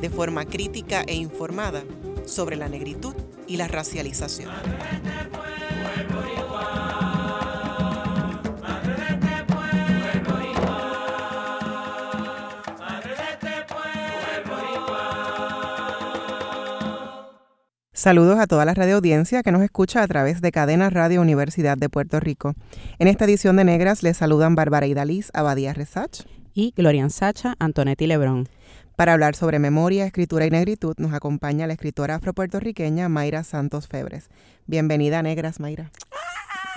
de forma crítica e informada sobre la negritud y la racialización. Saludos a toda la radio audiencia que nos escucha a través de Cadena Radio Universidad de Puerto Rico. En esta edición de Negras les saludan Bárbara Idaliz Abadía Resach y Glorian Sacha Antonetti Lebrón. Para hablar sobre memoria, escritura y negritud nos acompaña la escritora afropuertorriqueña Mayra Santos Febres. Bienvenida, Negras, Mayra.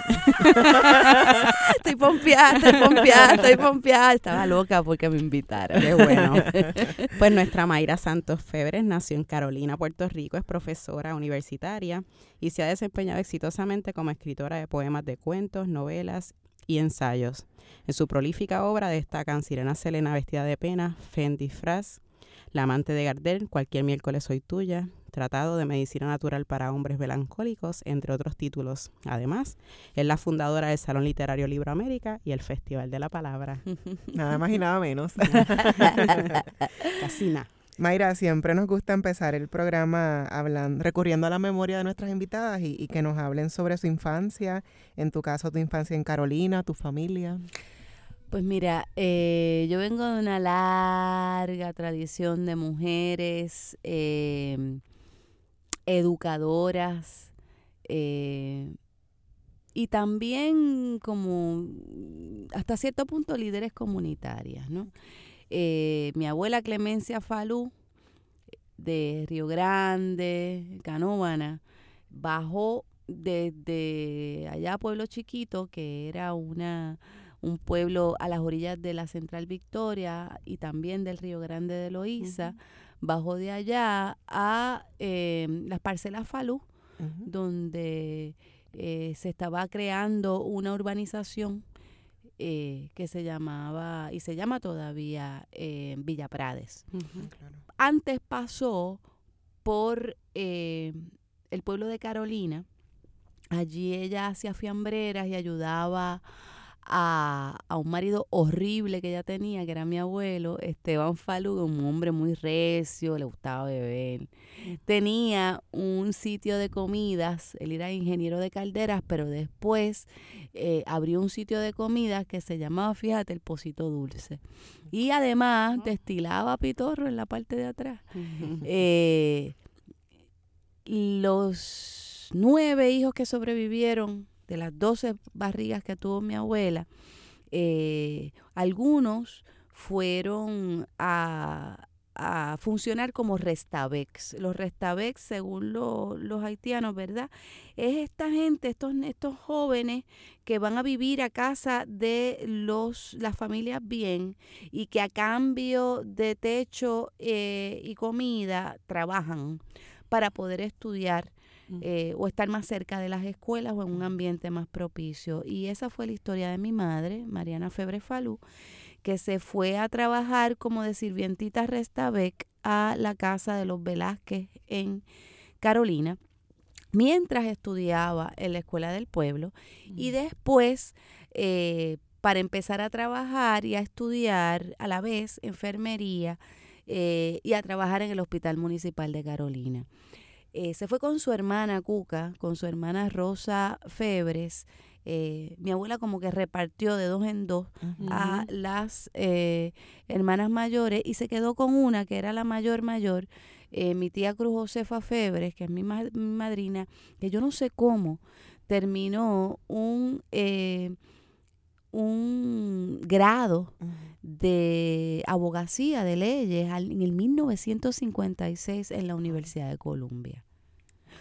estoy pompeada, estoy pompeada, estoy pompeada. Estaba loca porque me invitaron. Qué bueno. pues nuestra Mayra Santos Febres nació en Carolina, Puerto Rico, es profesora universitaria y se ha desempeñado exitosamente como escritora de poemas de cuentos, novelas y ensayos. En su prolífica obra destacan Sirena Selena vestida de pena, Fendi Fras, la amante de Gardel, Cualquier miércoles soy tuya, Tratado de Medicina Natural para Hombres Melancólicos, entre otros títulos. Además, es la fundadora del Salón Literario Libro América y el Festival de la Palabra. Nada más y nada menos. Casina. Mayra, siempre nos gusta empezar el programa hablando, recurriendo a la memoria de nuestras invitadas y, y que nos hablen sobre su infancia, en tu caso tu infancia en Carolina, tu familia. Pues mira, eh, yo vengo de una larga tradición de mujeres em, educadoras eh, y también como hasta cierto punto líderes comunitarias, ¿no? Eh, mi abuela Clemencia Falú de Río Grande, Canóvana, bajó desde allá a Pueblo Chiquito, que era una un pueblo a las orillas de la Central Victoria y también del Río Grande de Loíza, bajó de allá a em, las parcelas Falú, donde eh, se estaba creando una urbanización eh, que se llamaba y se llama todavía eh, Villa Prades. Antes pasó por el pueblo de Carolina. Allí ella hacía fiambreras y ayudaba a, un marido horrible que ella tenía, que era mi abuelo, Esteban Falú, un hombre muy recio, le gustaba beber. Tenía un sitio de comidas, él era ingeniero de calderas, pero después eh, abrió un sitio de comidas que se llamaba, fíjate, el Pocito Dulce. Y además destilaba pitorro en la parte de atrás. Eh, los nueve hijos que sobrevivieron de las 12 barrigas que tuvo mi abuela, eh, algunos fueron a, funcionar como restabex. Los restabex, según los haitianos, ¿verdad? Es esta gente, estos, estos jóvenes que van a vivir a casa de los, las familias bien y que a cambio de techo eh, y comida trabajan para poder estudiar eh, o estar más cerca de las escuelas o en un ambiente más propicio. Y esa fue la historia de mi madre, Mariana Febre Falú, que se fue a trabajar como de sirvientita Restabec a la casa de los Velázquez en Carolina mientras estudiaba en la escuela del pueblo y después eh, para empezar a trabajar y a estudiar a la vez enfermería eh, y a trabajar en el Hospital Municipal de Carolina. Eh, se fue con su hermana Cuca, con su hermana Rosa Febres. Eh, mi abuela como que repartió de dos en dos a las eh, hermanas mayores y se quedó con una que era la mayor mayor, mi tía Cruz Josefa Febres, que es mi, madrina, que yo no sé cómo terminó un un grado de abogacía de leyes en el 1956 en la Universidad de Columbia.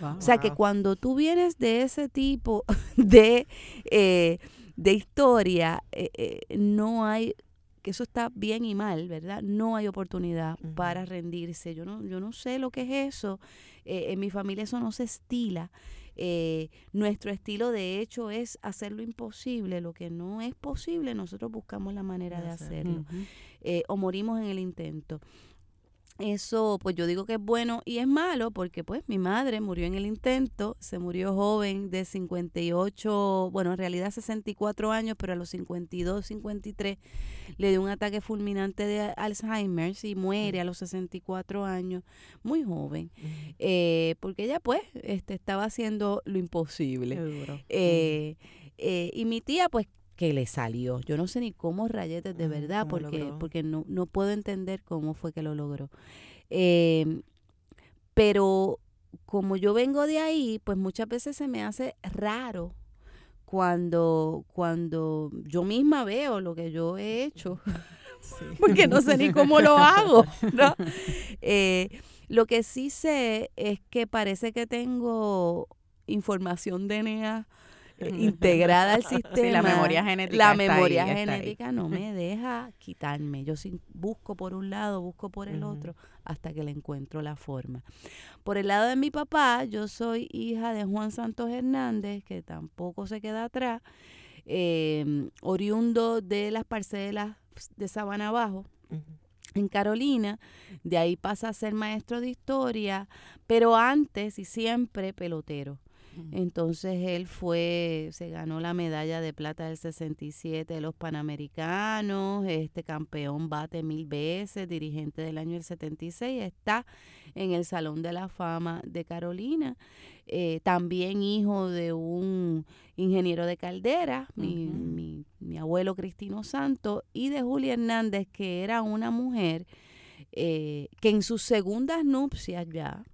O sea que cuando tú vienes de ese tipo de, eh, de historia, eh, eh, no hay que eso está bien y mal, ¿verdad? No hay oportunidad para rendirse. Yo no, yo no sé lo que es eso. En mi familia eso no se estila. Eh, nuestro estilo de hecho es hacer lo imposible, lo que no es posible, nosotros buscamos la manera de hacerlo. Eh, o morimos en el intento. Eso, pues yo digo que es bueno y es malo porque pues mi madre murió en el intento, se murió joven de 58, bueno, en realidad 64 años, pero a los 52, 53 le dio un ataque fulminante de Alzheimer y muere a los 64 años, muy joven, eh, porque ella pues este, estaba haciendo lo imposible. Eh, eh, y mi tía pues que le salió. Yo no sé ni cómo rayetes de verdad, porque, porque no, no puedo entender cómo fue que lo logró. Em, pero como yo vengo de ahí, pues muchas veces se me hace raro cuando, cuando yo misma veo lo que yo he hecho, porque no sé ni cómo lo hago. Eh, lo que sí sé es que parece que tengo información DNA integrada al sistema. la memoria genética. La memoria genética no me deja quitarme. Yo busco por un lado, busco por el otro, hasta que le encuentro la forma. Por el lado de mi papá, yo soy hija de Juan Santos Hernández, que tampoco se queda atrás, em, oriundo de las parcelas de Sabana Abajo. en Carolina, de ahí pasa a ser maestro de historia, pero antes y siempre pelotero. Entonces él fue, se ganó la medalla de plata del 67 de los Panamericanos, este campeón bate mil veces, dirigente del año del 76, está en el Salón de la Fama de Carolina. Eh, también hijo de un ingeniero de caldera, mi, mi, abuelo Cristino Santo, y de Julia Hernández, que era una mujer eh, que en sus segundas nupcias ya,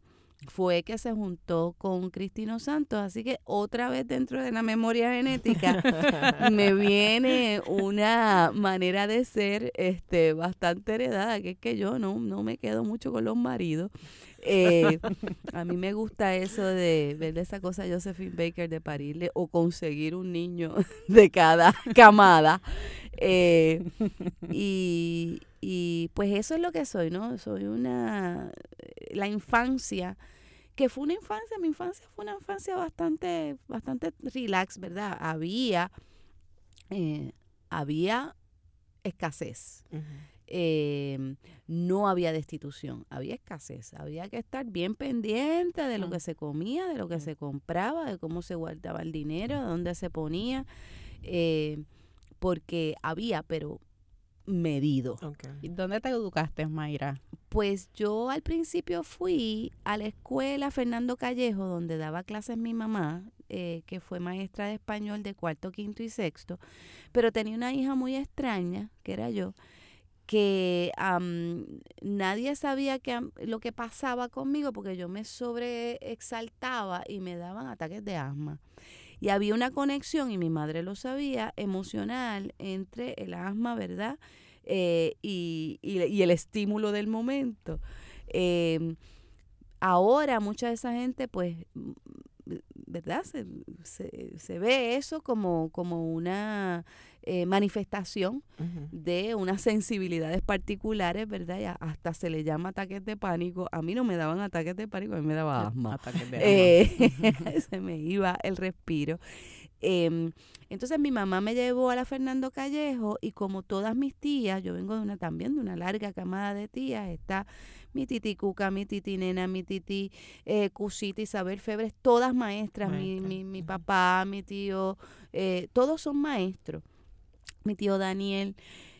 fue que se juntó con Cristino Santos. Así que otra vez dentro de la memoria genética me viene una manera de ser este bastante heredada, que es que yo no, no me quedo mucho con los maridos. Eh, a mí me gusta eso de ver esa cosa Josephine Baker de parirle o conseguir un niño de cada camada. Eh, y, y pues eso es lo que soy, ¿no? Soy una... La infancia que fue una infancia, mi infancia fue una infancia bastante, bastante relax, ¿verdad? Había, eh, había escasez. Em, no había destitución, había escasez, había que estar bien pendiente de lo que se comía, de lo que se compraba, de cómo se guardaba el dinero, de dónde se ponía, eh, porque había, pero medido. ¿Y dónde te educaste, Mayra? Pues yo al principio fui a la escuela Fernando Callejo, donde daba clases mi mamá, eh, que fue maestra de español de cuarto, quinto y sexto, pero tenía una hija muy extraña, que era yo, que nadie sabía que, lo que pasaba conmigo porque yo me sobreexaltaba y me daban ataques de asma. Y había una conexión, y mi madre lo sabía, emocional entre el asma, ¿verdad? Eh, y, y, el estímulo del momento. Em, ahora mucha de esa gente, pues, ¿verdad? Se, se, se ve eso como, como una eh, manifestación de unas sensibilidades particulares, ¿verdad? Y hasta se le llama ataques de pánico. A mí no me daban ataques de pánico, a mí me daba asma. Eh, se me iba el respiro. Em, entonces mi mamá me llevó a la Fernando Callejo y como todas mis tías, yo vengo de una también de una larga camada de tías, está mi titi Cuca, mi titi Nena, mi titi eh, Cusita, Isabel Febres, todas maestras, mi, mi, mi, papá, mi tío, eh, todos son maestros mi tío Daniel,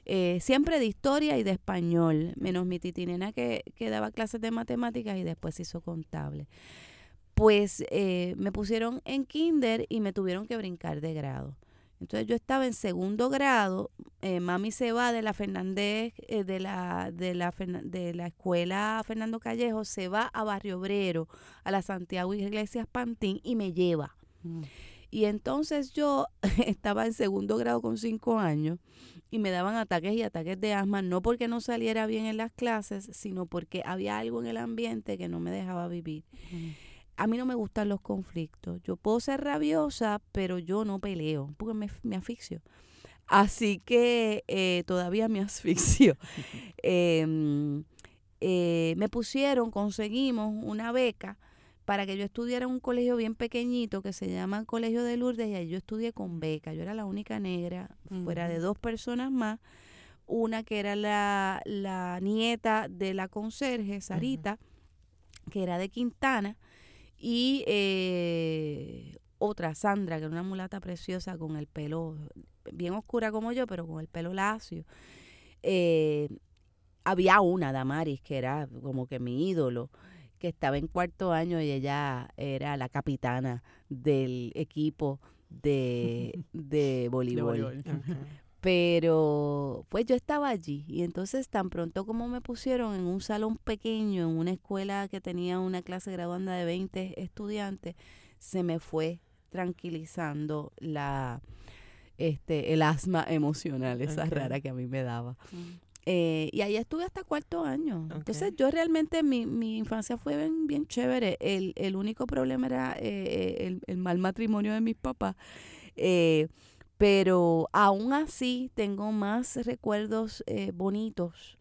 eh, siempre de historia y de español, menos mi titinena que, que daba clases de matemáticas y después hizo contable. Pues eh, me pusieron en kinder y me tuvieron que brincar de grado. Entonces yo estaba en segundo grado, eh, mami se va de la Fernández, de, la, de, la, de la escuela Fernando Callejo, se va a Barrio Obrero, a la Santiago Iglesias Pantín y me lleva. Mm. Y entonces yo estaba en segundo grado con cinco años y me daban ataques y ataques de asma, no porque no saliera bien en las clases, sino porque había algo en el ambiente que no me dejaba vivir. A mí no me gustan los conflictos. Yo puedo ser rabiosa, pero yo no peleo, porque me, me asfixio. Así que eh, todavía me asfixio. Em, eh, me pusieron, conseguimos una beca para que yo estudiara en un colegio bien pequeñito que se llama Colegio de Lourdes y ahí yo estudié con beca. Yo era la única negra, fuera de dos personas más, una que era la, la nieta de la conserje, Sarita, que era de Quintana, y eh, otra, Sandra, que era una mulata preciosa con el pelo bien oscura como yo, pero con el pelo lacio. Eh, había una, Damaris, que era como que mi ídolo, que estaba en cuarto año y ella era la capitana del equipo de, de De voleibol. voleibol. Pero pues yo estaba allí y entonces tan pronto como me pusieron en un salón pequeño, en una escuela que tenía una clase graduanda de 20 estudiantes, se me fue tranquilizando la este el asma emocional, esa rara que a mí me daba. Mm. Eh, y ahí estuve hasta cuarto año. Entonces yo realmente mi, mi infancia fue bien, bien chévere. El, el único problema era eh, eh, el, el mal matrimonio de mis papás. Eh, pero aún así tengo más recuerdos eh, bonitos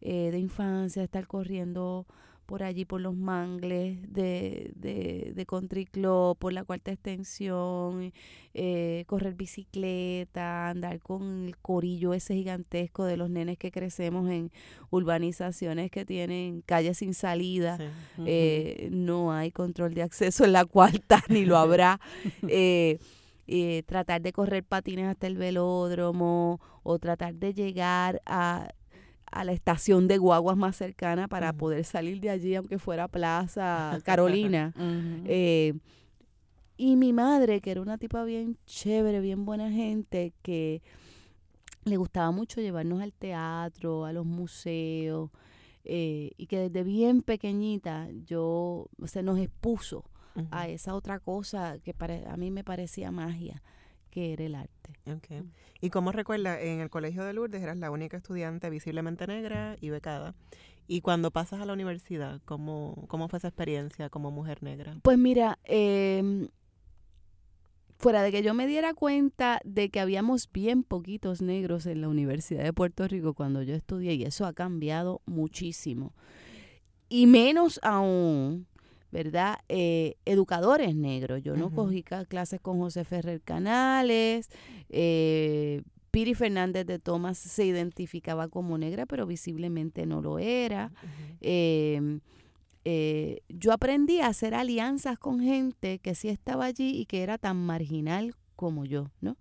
eh, de infancia, estar corriendo por allí, por los mangles de, de, de Country Club, por la cuarta extensión, eh, correr bicicleta, andar con el corillo ese gigantesco de los nenes que crecemos en urbanizaciones que tienen calles sin salida. Sí. No hay control de acceso en la cuarta, ni lo habrá. Eh, tratar de correr patines hasta el velódromo o tratar de llegar a, a la estación de guaguas más cercana para poder salir de allí, aunque fuera Plaza Carolina. Eh, y mi madre, que era una tipa bien chévere, bien buena gente, que le gustaba mucho llevarnos al teatro, a los museos, eh, y que desde bien pequeñita yo, o sea, nos expuso A esa otra cosa que a mí me parecía magia, que era el arte. Ok. ¿Y cómo recuerda, en el colegio de Lourdes eras la única estudiante visiblemente negra y becada? Y cuando pasas a la universidad, ¿cómo, cómo fue esa experiencia como mujer negra? Pues mira, em, fuera de que yo me diera cuenta de que habíamos bien poquitos negros en la Universidad de Puerto Rico cuando yo estudié, y eso ha cambiado muchísimo. Y menos aún, ¿verdad? Eh, educadores negros. Yo no cogí clases con José Ferrer Canales. Eh, Piri Fernández de Tomás se identificaba como negra, pero visiblemente no lo era. Eh, eh, yo aprendí a hacer alianzas con gente que sí estaba allí y que era tan marginal como yo, ¿no?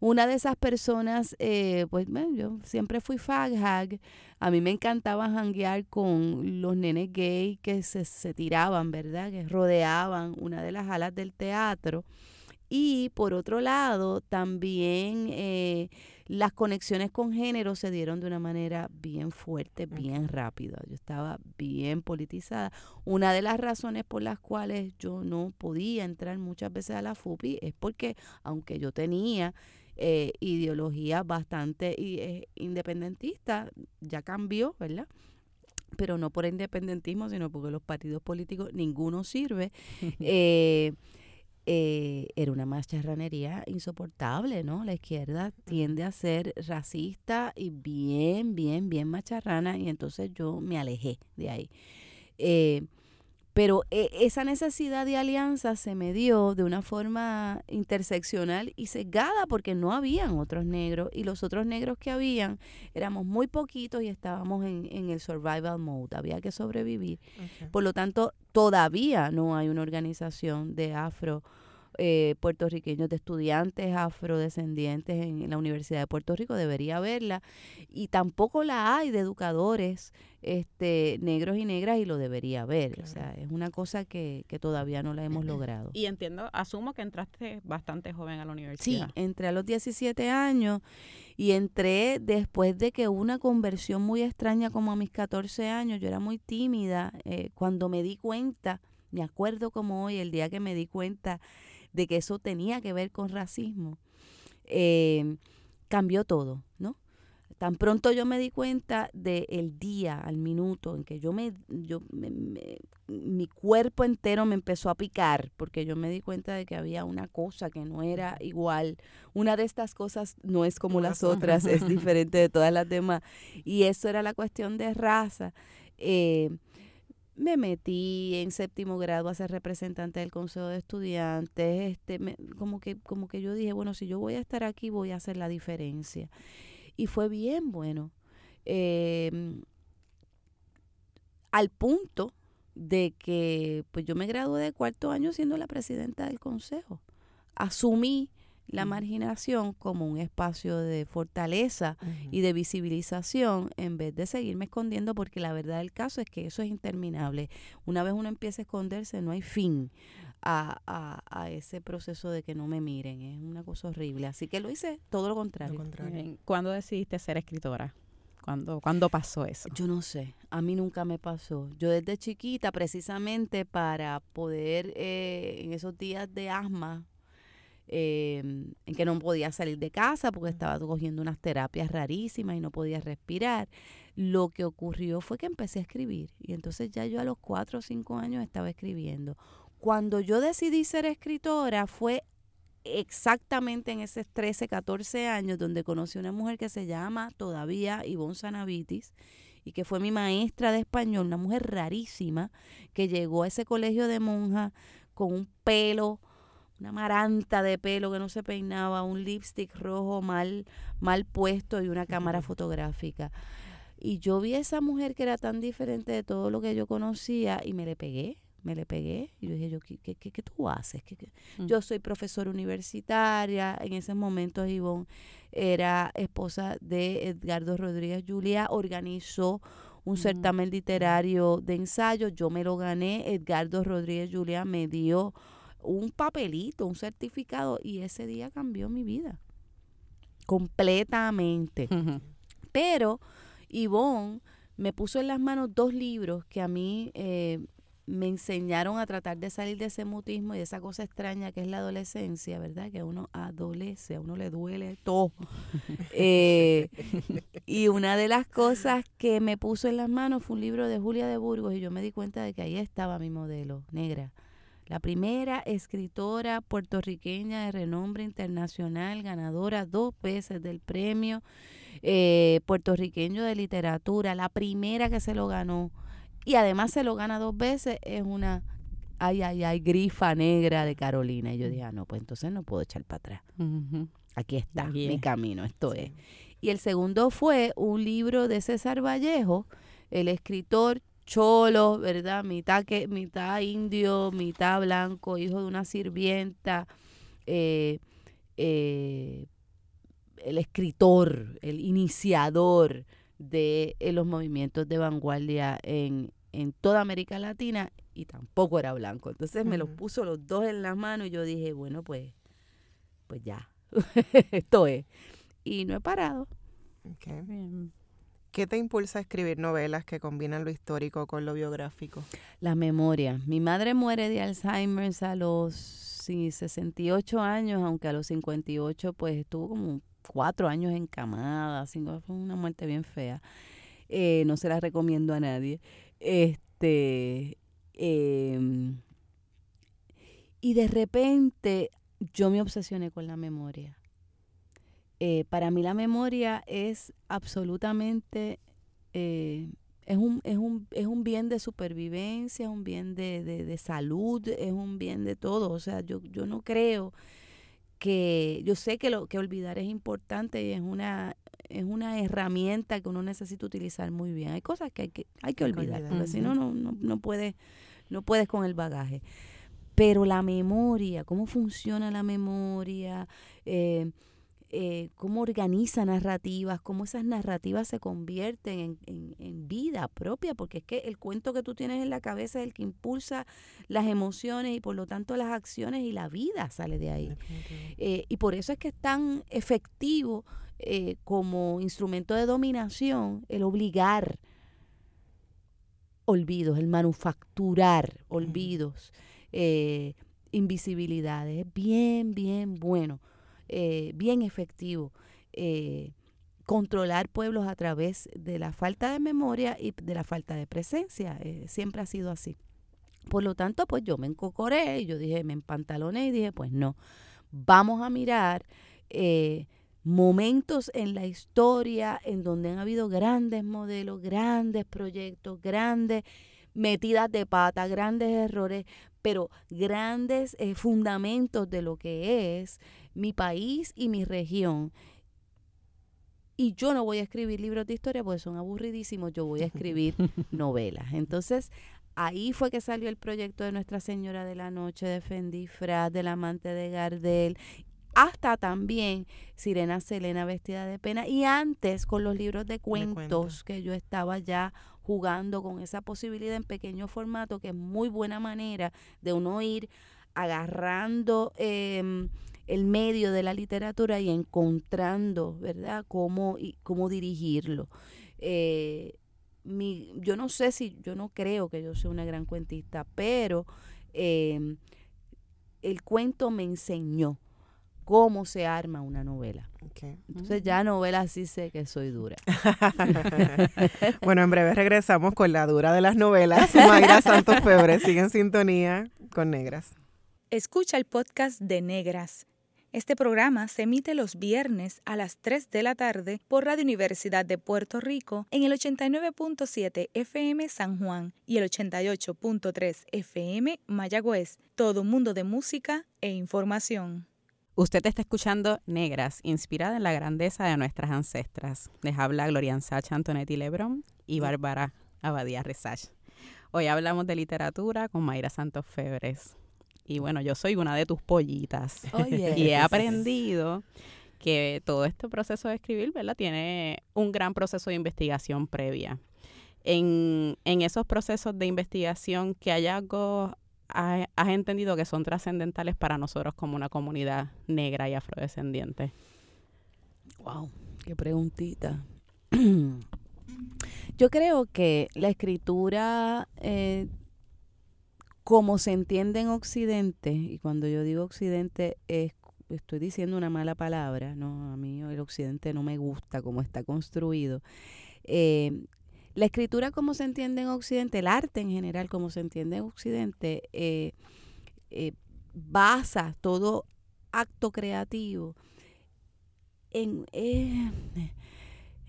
Una de esas personas, eh, pues yo siempre fui fag hag. A mí me encantaba janguear con los nenes gay que se, se tiraban, ¿verdad? Que rodeaban una de las alas del teatro. Y por otro lado, también eh, las conexiones con género se dieron de una manera bien fuerte, bien rápida. Yo estaba bien politizada. Una de las razones por las cuales yo no podía entrar muchas veces a la FUPI es porque, aunque yo tenía eh, ideología bastante eh, independentista, ya cambió, ¿verdad? Pero no por independentismo, sino porque los partidos políticos, ninguno sirve. Eh, eh, era una macharranería insoportable, ¿no? La izquierda tiende a ser racista y bien, bien, bien macharrana y entonces yo me alejé de ahí. Eh, pero eh, esa necesidad de alianza se me dio de una forma interseccional y sesgada porque no habían otros negros y los otros negros que habían éramos muy poquitos y estábamos en, en el survival mode, había que sobrevivir. Por lo tanto, todavía no hay una organización de afro eh, puertorriqueños, de estudiantes afrodescendientes en la Universidad de Puerto Rico, debería haberla. Y tampoco la hay de educadores este, negros y negras y lo debería haber. O Claro. sea, es una cosa que, que todavía no la hemos logrado. Y entiendo, asumo que entraste bastante joven a la Sí, universidad. entré a los 17 años y entré después de que hubo una conversión muy extraña como a mis 14 años. Yo era muy tímida. eh, cuando me di cuenta, me acuerdo como hoy, el día que me di cuenta de que eso tenía que ver con racismo, eh, cambió todo, ¿no? tan pronto yo me di cuenta del día, al minuto, en que yo me, yo mi cuerpo entero me empezó a picar, porque yo me di cuenta de que había una cosa que no era igual. Una de estas cosas no es como las otras, es diferente de todas las demás. Y eso era la cuestión de raza. Eh, me metí en séptimo grado a ser representante del consejo de estudiantes, este, como que, como que yo dije, bueno, si yo voy a estar aquí, voy a hacer la diferencia y fue bien bueno. Em, al punto de que pues yo me gradué de cuarto año siendo la presidenta del consejo. Asumí la marginación como un espacio de fortaleza y de visibilización en vez de seguirme escondiendo porque la verdad del caso es que eso es interminable. Una vez uno empieza a esconderse no hay fin a, a, a, ese proceso de que no me miren. Es una cosa horrible. Así que lo hice todo lo contrario. ¿Cuándo decidiste ser escritora? ¿Cuándo, ¿Cuándo pasó eso? Yo no sé, a mí nunca me pasó. Yo desde chiquita, precisamente para poder, eh, en esos días de asma, em, en que no podía salir de casa porque estaba cogiendo unas terapias rarísimas y no podía respirar, lo que ocurrió fue que empecé a escribir. Y entonces ya yo a los cuatro o cinco años estaba escribiendo cuando yo decidí ser escritora fue exactamente en esos 13, 14 años donde conocí a una mujer que se llama todavía Ivonne Sanavitis y que fue mi maestra de español, una mujer rarísima que llegó a ese colegio de monjas con un pelo, una maranta de pelo que no se peinaba, un lipstick rojo mal, mal puesto y una cámara fotográfica. Y yo vi a esa mujer que era tan diferente de todo lo que yo conocía y me le pegué me le pegué y yo dije, yo, ¿qué, qué, qué tú haces? ¿Qué, mm. Yo soy profesora universitaria, en ese momento Ivonne era esposa de Edgardo Rodríguez Julia, organizó un mm. certamen literario de ensayo, yo me lo gané, Edgardo Rodríguez Julia me dio un papelito, un certificado y ese día cambió mi vida completamente. Pero Ivonne me puso en las manos dos libros que a mí eh, me enseñaron a tratar de salir de ese mutismo y de esa cosa extraña que es la adolescencia, ¿verdad? Que uno adolece, a uno le duele todo. Eh, y una de las cosas que me puso en las manos fue un libro de Julia de Burgos y yo me di cuenta de que ahí estaba mi modelo, negra. La primera escritora puertorriqueña de renombre internacional, ganadora dos veces del premio eh, puertorriqueño de literatura, la primera que se lo ganó y además se lo gana dos veces, es una, ay, ay, ay, grifa negra de Carolina. Y yo dije, ah, no, pues entonces no puedo echar para atrás. Aquí está mi camino, esto es. Y el segundo fue un libro de César Vallejo, el escritor cholo, ¿verdad? Mitad, que, mitad indio, mitad blanco, hijo de una sirvienta, eh, eh, el escritor, el iniciador de eh, los movimientos de vanguardia en, en toda América Latina y tampoco era blanco. Entonces me los puso los dos en las manos y yo dije, bueno, pues, pues ya, esto es. Y no he parado. ¿Qué te impulsa a escribir novelas que combinan lo histórico con lo biográfico? La memoria. Mi madre muere de Alzheimer a los 68 años, aunque a los 58 pues estuvo como cuatro años encamada, cinco, fue una muerte bien fea. Eh, no se la recomiendo a nadie. Este, em, y de repente yo me obsesioné con la memoria. Eh, para mí la memoria es absolutamente, eh, es, un, es, un, es un bien de supervivencia, es un bien de, de, de, salud, es un bien de todo. O sea, yo, yo no creo que yo sé que lo que olvidar es importante y es una es una herramienta que uno necesita utilizar muy bien. Hay cosas que hay que hay que olvidar, porque si no no no puedes no puedes con el bagaje. Pero la memoria, cómo funciona la memoria, eh, eh, cómo organiza narrativas, cómo esas narrativas se convierten en, vida propia, porque es que el cuento que tú tienes en la cabeza es el que impulsa las emociones y por lo tanto las acciones y la vida sale de ahí. Eh, y por eso es que es tan efectivo eh, como instrumento de dominación el obligar olvidos, el manufacturar olvidos, invisibilidades. Es bien, bien bueno eh, bien efectivo eh, controlar pueblos a través de la falta de memoria y de la falta de presencia. Eh, siempre ha sido así. Por lo tanto, pues yo me encocoré, yo dije, me empantaloné y dije, pues no, vamos a mirar momentos en la historia en donde han habido grandes modelos, grandes proyectos, grandes metidas de pata, grandes errores, pero grandes eh, fundamentos de lo que es mi país y mi región. Y yo no voy a escribir libros de historia porque son aburridísimos, yo voy a escribir novelas. Entonces, ahí fue que salió el proyecto de Nuestra Señora de la Noche, de Fendifraz, del amante de Gardel hasta también Sirena Selena vestida de pena y antes con los libros de cuentos que yo estaba ya jugando con esa posibilidad en pequeño formato que es muy buena manera de uno ir agarrando em, el medio de la literatura y encontrando, ¿verdad?, cómo, y, cómo dirigirlo. Eh, yo no sé si, yo no creo que yo sea una gran cuentista, pero em, el cuento me enseñó cómo se arma una novela. Entonces ya novela sí sé que soy dura. bueno, en breve regresamos con la dura de las novelas. Mayra Santos Febre sigue en sintonía con Negras. Escucha el podcast de Negras. Este programa se emite los viernes a las 3 de la tarde por Radio Universidad de Puerto Rico en el 89.7 FM San Juan y el 88.3 FM Mayagüez. Todo un mundo de música e información. Usted está escuchando Negras, inspirada en la grandeza de nuestras ancestras. Les habla Glorian Sacha Antonetti Lebron y Bárbara Abadía Resach. Hoy hablamos de literatura con Mayra Santos Febres. Y bueno, yo soy una de tus pollitas. Oh, y he aprendido que todo este proceso de escribir, ¿verdad? Tiene un gran proceso de investigación previa. En, en esos procesos de investigación, ¿qué hallazgos has, entendido que son trascendentales para nosotros como una comunidad negra y afrodescendiente? Wow, qué preguntita. Yo creo que la escritura, eh, como se entiende en Occidente, y cuando yo digo Occidente es estoy diciendo una mala palabra, no, a mí el occidente no me gusta como está construido. Eh, la escritura como se entiende en Occidente, el arte en general como se entiende en Occidente, eh, eh, basa todo acto creativo en... Eh,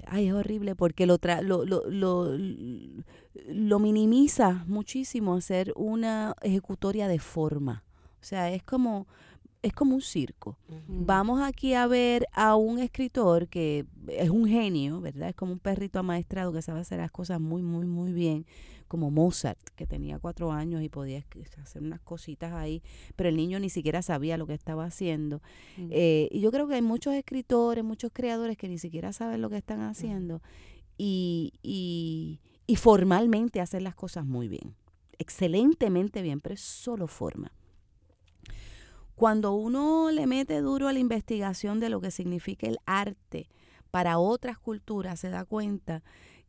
ay, es horrible porque lo, lo, lo, lo, minimiza muchísimo hacer una ejecutoria de forma. O sea, es como es como un circo. Vamos aquí a ver a un escritor que es un genio, ¿verdad? Es como un perrito amaestrado que sabe hacer las cosas muy, muy, muy bien, como Mozart, que tenía cuatro años y podía hacer unas cositas ahí, pero el niño ni siquiera sabía lo que estaba haciendo. Eh, y yo creo que hay muchos escritores, muchos creadores que ni siquiera saben lo que están haciendo y, y, y formalmente hacen las cosas muy bien, excelentemente bien, pero es solo forma. Cuando uno le mete duro a la investigación de lo que significa el arte para otras culturas, se da cuenta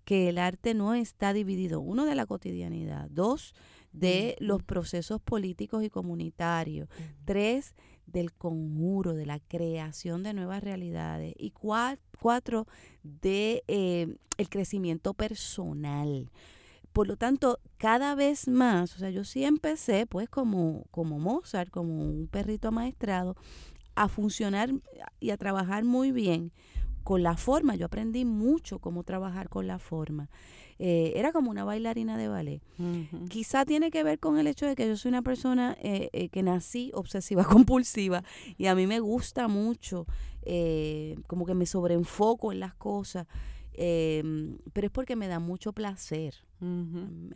que el arte no está dividido, uno, de la cotidianidad, dos, de los procesos políticos y comunitarios, tres, del conjuro, de la creación de nuevas realidades y cuatro, de eh, el crecimiento personal. Por lo tanto, cada vez más, o sea, yo sí empecé pues como, como Mozart, como un perrito amaestrado, a funcionar y a trabajar muy bien con la forma. Yo aprendí mucho cómo trabajar con la forma. Eh, era como una bailarina de ballet. Quizá tiene que ver con el hecho de que yo soy una persona eh, eh, que nací obsesiva compulsiva y a mí me gusta mucho, como que me sobreenfoco en las cosas. Em, pero es porque me da mucho placer. A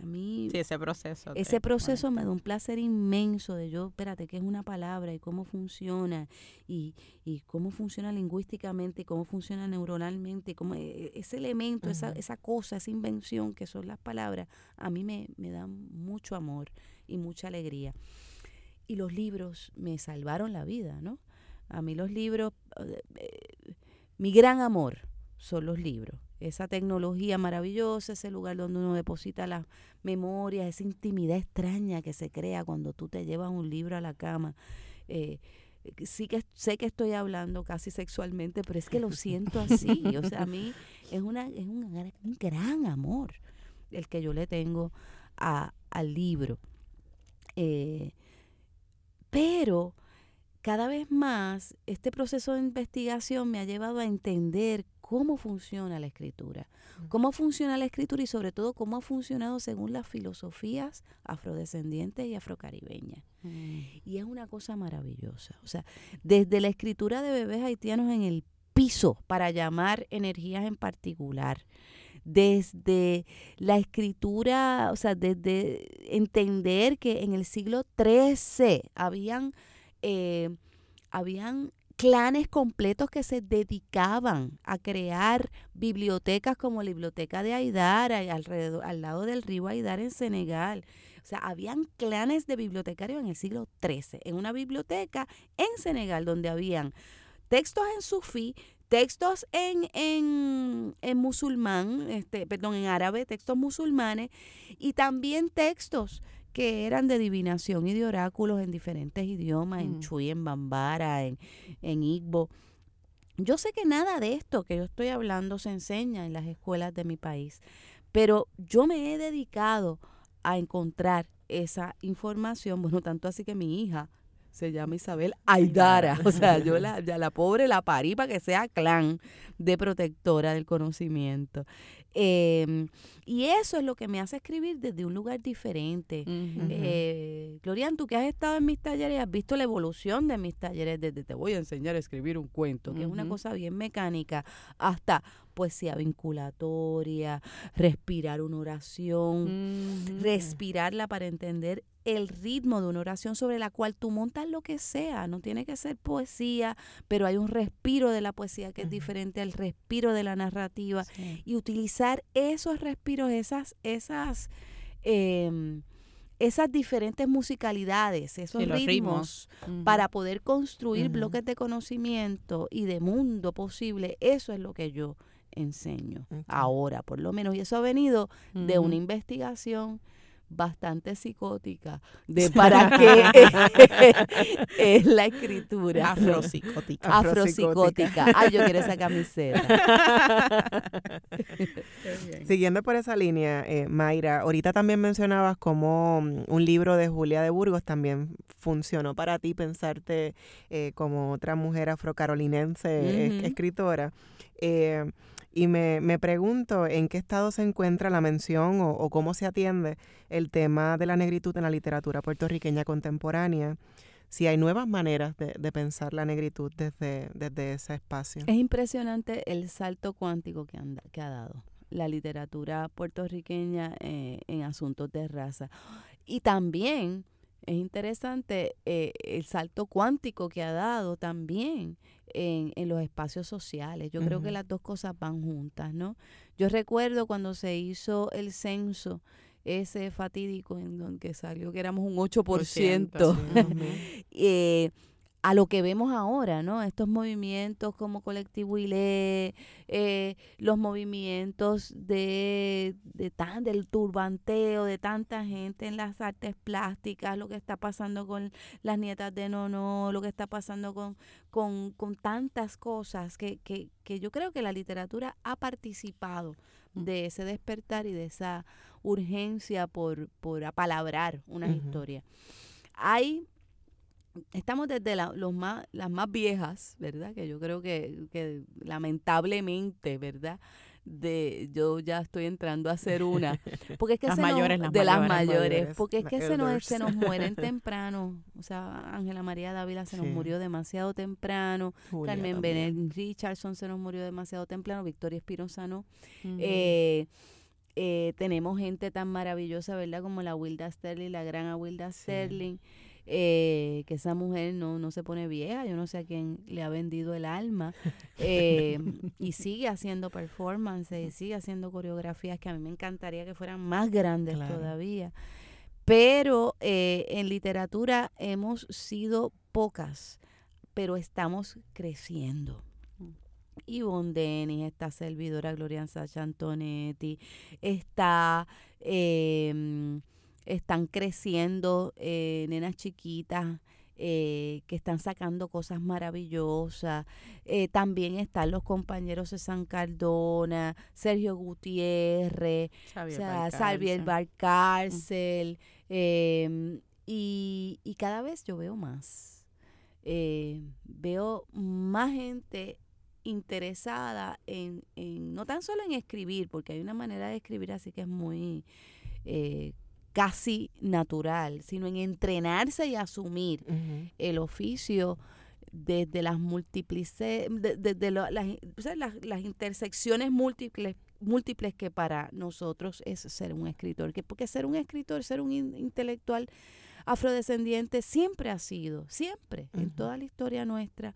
mí, sí, ese proceso. Ese proceso me da un placer inmenso de yo, espérate, qué es una palabra y cómo funciona y, y cómo funciona lingüísticamente y cómo funciona neuronalmente, como e, e, ese elemento, esa, esa cosa, esa invención que son las palabras, a mí me, me dan mucho amor y mucha alegría. Y los libros me salvaron la vida, ¿no? A mí los libros, eh, eh, mi gran amor son los libros esa tecnología maravillosa, ese lugar donde uno deposita las memorias, esa intimidad extraña que se crea cuando tú te llevas un libro a la cama. Eh, sí que sé que estoy hablando casi sexualmente, pero es que lo siento así. O sea, a mí es, una, es un, gran amor el que yo le tengo a, al libro. Eh, pero cada vez más este proceso de investigación me ha llevado a entender cómo funciona la escritura, cómo funciona la escritura y sobre todo cómo ha funcionado según las filosofías afrodescendientes y afrocaribeñas. Mm. Y es una cosa maravillosa. O sea, desde la escritura de bebés haitianos en el piso para llamar energías en particular, desde la escritura, o sea, desde entender que en el siglo XIII habían, eh, habían clanes completos que se dedicaban a crear bibliotecas como la biblioteca de Aidar, alrededor, al lado del río Aidar en Senegal. O sea, habían clanes de bibliotecarios en el siglo XIII, en una biblioteca en Senegal donde habían textos en sufí, textos en, en, en musulmán, este, perdón, en árabe, textos musulmanes y también textos que eran de adivinación y de oráculos en diferentes idiomas, en mm. Chuy, en Bambara, en, en Igbo. Yo sé que nada de esto que yo estoy hablando se enseña en las escuelas de mi país, pero yo me he dedicado a encontrar esa información, bueno, tanto así que mi hija se llama Isabel Aidara. O sea, yo la, ya la pobre la parí para que sea clan de protectora del conocimiento. Em, y eso es lo que me hace escribir desde un lugar diferente. Eh, Glorian, tú que has estado en mis talleres, has visto la evolución de mis talleres desde te voy a enseñar a escribir un cuento, que es una cosa bien mecánica, hasta poesía vinculatoria, respirar una oración, respirarla para entender el ritmo de una oración sobre la cual tú montas lo que sea. No tiene que ser poesía, pero hay un respiro de la poesía que es diferente al respiro de la narrativa. Y utilizar esos respiros, esas, esas, em, esas diferentes musicalidades, esos ritmos, para poder construir bloques de conocimiento y de mundo posible. Eso es lo que yo enseño ahora, por lo menos. Y eso ha venido de una investigación bastante psicótica de para qué es la escritura. Afropsicótica afropsicótica ay yo quiero esa camiseta. Siguiendo por esa línea eh, Mayra ahorita también mencionabas como mm, un libro de Julia de Burgos también funcionó para ti pensarte eh, como otra mujer afrocarolinense escritora eh, y me, me, pregunto en qué estado se encuentra la mención o, cómo se atiende el tema de la negritud en la literatura puertorriqueña contemporánea, si hay nuevas maneras de, de pensar la negritud desde, desde, ese espacio. Es impresionante el salto cuántico que, anda, que ha dado la literatura puertorriqueña eh, en asuntos de raza. Y también es interesante eh, el salto cuántico que ha dado también en, en los espacios sociales. Yo creo que las dos cosas van juntas, ¿no? Yo recuerdo cuando se hizo el censo, ese fatídico en donde salió que éramos un 8%. eh, a lo que vemos ahora, ¿no? Estos movimientos como Colectivo ILE, eh, los movimientos de, de tan, del turbanteo de tanta gente en las artes plásticas, lo que está pasando con las nietas de Nono, lo que está pasando con, con, con tantas cosas que, que, que yo creo que la literatura ha participado mm. de ese despertar y de esa urgencia por, por apalabrar una historia. Hay estamos desde los más, las más viejas, ¿verdad? Que yo creo que, que lamentablemente, ¿verdad? de yo ya estoy entrando a ser una. Porque es que las mayores, de las mayores, porque es que se nos, se nos mueren temprano. O sea Ángela María Dávila se nos murió demasiado temprano. Carmen Benet Richardson se nos murió demasiado temprano. Victoria Espinosa no. Eh, eh, tenemos gente tan maravillosa verdad como la Wilda Sterling la gran Wilda Sterling eh, que esa mujer no, no se pone vieja, yo no sé a quién le ha vendido el alma, eh, y sigue haciendo performances, y sigue haciendo coreografías que a mí me encantaría que fueran más grandes todavía. Pero eh, en literatura hemos sido pocas, pero estamos creciendo. Yvonne Denis, está servidora Gloria Sacha Antonetti, está eh, están creciendo eh, nenas chiquitas eh, que están sacando cosas maravillosas. Eh, también están los compañeros de San Cardona, Sergio Gutiérrez, Xavier o sea, Valcárcel, em, y, y cada vez yo veo más. Veo más gente interesada en, en, no tan solo en escribir, porque hay una manera de escribir así que es muy casi natural, sino en entrenarse y asumir el oficio desde las múltiples de- desde las, intersecciones múltiples múltiples que para nosotros es ser un escritor. Que porque ser un escritor ser un in- intelectual afrodescendiente siempre ha sido siempre en toda la historia nuestra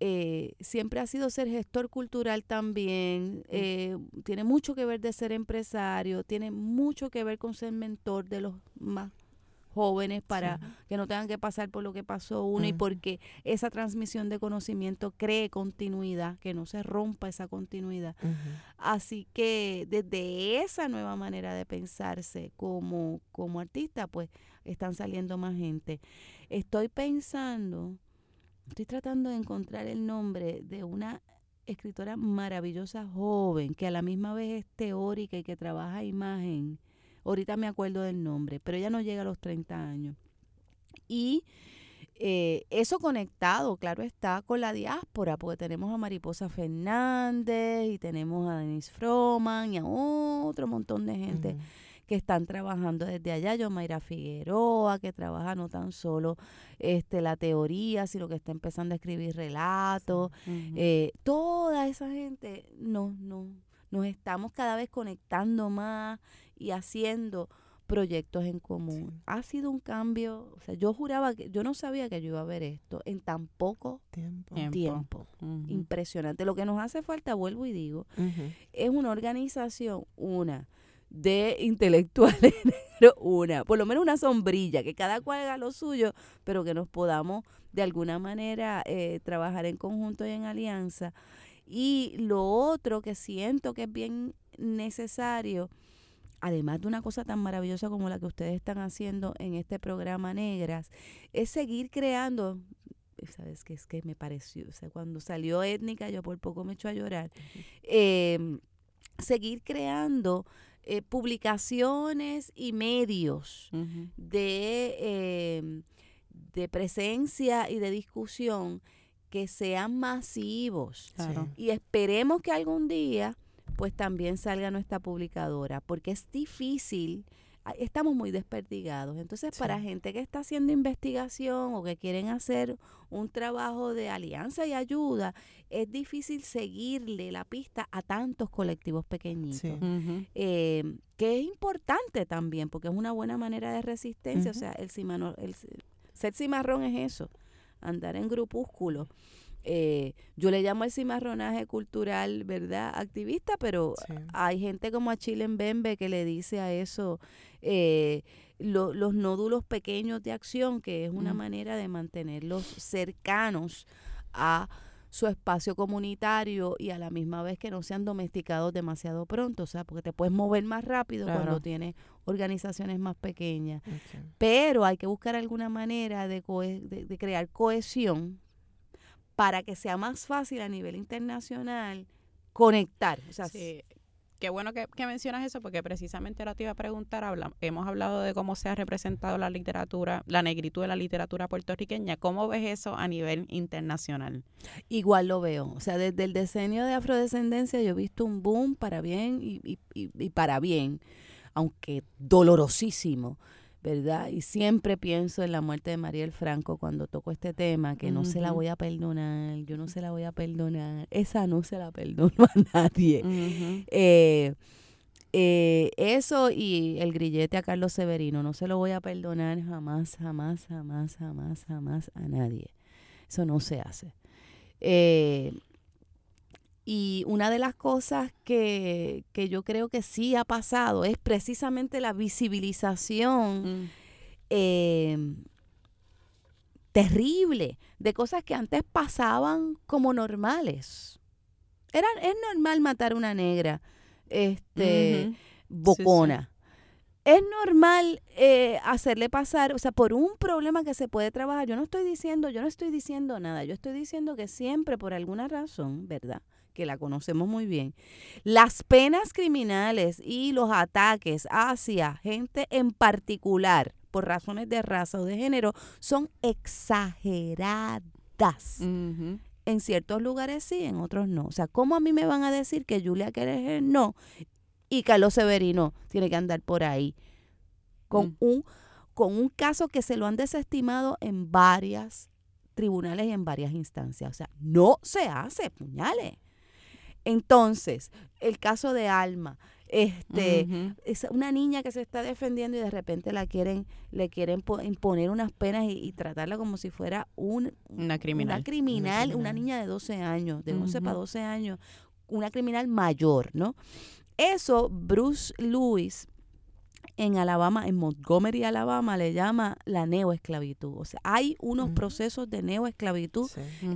eh, siempre ha sido ser gestor cultural también, eh, tiene mucho que ver de ser empresario, tiene mucho que ver con ser mentor de los más jóvenes para Sí. que no tengan que pasar por lo que pasó uno y porque esa transmisión de conocimiento cree continuidad, que no se rompa esa continuidad. Así que desde esa nueva manera de pensarse como, como artista, pues están saliendo más gente. Estoy pensando, estoy tratando de encontrar el nombre de una escritora maravillosa joven que a la misma vez es teórica y que trabaja imagen. Ahorita me acuerdo del nombre, pero ella no llega a los 30 años. Y eh, eso conectado, claro está, con la diáspora, porque tenemos a Mariposa Fernández y tenemos a Denise Froman y a otro montón de gente. Que están trabajando desde allá, yo Mayra Figueroa, que trabaja no tan solo este la teoría, sino que está empezando a escribir relatos. Eh, toda esa gente no, no, nos estamos cada vez conectando más y haciendo proyectos en común. Sí. Ha sido un cambio, o sea, yo juraba que yo no sabía que yo iba a ver esto en tan poco Tiempo. Impresionante. Lo que nos hace falta, vuelvo y digo, es una organización, una, de intelectuales negros, una, por lo menos una sombrilla, que cada cual haga lo suyo, pero que nos podamos de alguna manera eh, trabajar en conjunto y en alianza. Y lo otro que siento que es bien necesario, además de una cosa tan maravillosa como la que ustedes están haciendo en este programa Negras, es seguir creando, sabes que es que me pareció, o sea, cuando salió étnica yo por poco me echo a llorar, eh, seguir creando eh, publicaciones y medios de, eh, de presencia y de discusión que sean masivos. Claro. Y esperemos que algún día pues también salga nuestra publicadora, porque es difícil, estamos muy desperdigados. Entonces, para gente que está haciendo investigación o que quieren hacer un trabajo de alianza y ayuda, es difícil seguirle la pista a tantos colectivos pequeñitos. Sí. Eh, que es importante también, porque es una buena manera de resistencia. O sea, el, cimano- el ser cimarrón es eso, andar en grupúsculo. Eh, yo le llamo el cimarronaje cultural, ¿verdad? Activista, pero Sí. hay gente como a Chile en Bembe que le dice a eso eh, lo- los nódulos pequeños de acción, que es una Mm. manera de mantenerlos cercanos a su espacio comunitario y a la misma vez que no sean domesticados demasiado pronto, o sea, porque te puedes mover más rápido Claro. cuando tienes organizaciones más pequeñas. Pero hay que buscar alguna manera de, de, de crear cohesión para que sea más fácil a nivel internacional conectar. O sea, Sí. Qué bueno que, que mencionas eso porque precisamente ahora te iba a preguntar, habla- hemos hablado de cómo se ha representado la literatura, la negritud de la literatura puertorriqueña. ¿Cómo ves eso a nivel internacional? igual lo veo. O sea, desde el decenio de afrodescendencia yo he visto un boom para bien y, y- y- y para bien, aunque dolorosísimo, ¿verdad? Y siempre pienso en la muerte de Mariel Franco cuando toco este tema, que no se la voy a perdonar, yo no se la voy a perdonar, esa no se la perdono a nadie. Eh, eh, eso y el grillete a Carlos Severino, no se lo voy a perdonar jamás, jamás, jamás, jamás, jamás a nadie. Eso no se hace. Eh, y una de las cosas que, que yo creo que sí ha pasado es precisamente la visibilización Mm. eh, terrible de cosas que antes pasaban como normales. Era, es normal matar a una negra este, bocona. es normal eh, hacerle pasar, o sea, por un problema que se puede trabajar. Yo no estoy diciendo, yo no estoy diciendo nada. Yo estoy diciendo que siempre, por alguna razón, ¿verdad? Que la conocemos muy bien, las penas criminales y los ataques hacia gente en particular por razones de raza o de género son exageradas. En ciertos lugares sí, en otros no. O sea, ¿cómo a mí me van a decir que Julia Kereger no y Carlos Severino tiene que andar por ahí con, mm. un, con un caso que se lo han desestimado en varias tribunales y en varias instancias. O sea, no se hace, puñales. Entonces, el caso de Alma, este, es una niña que se está defendiendo y de repente la quieren, le quieren imponer unas penas y, tratarla como si fuera un, una criminal. Una criminal, una, niña de 12 años, de 11 para 12 años, una criminal mayor, ¿no? Eso Bruce Lewis en Alabama, en Montgomery, Alabama, le llama la neoesclavitud. O sea, hay unos procesos de neoesclavitud.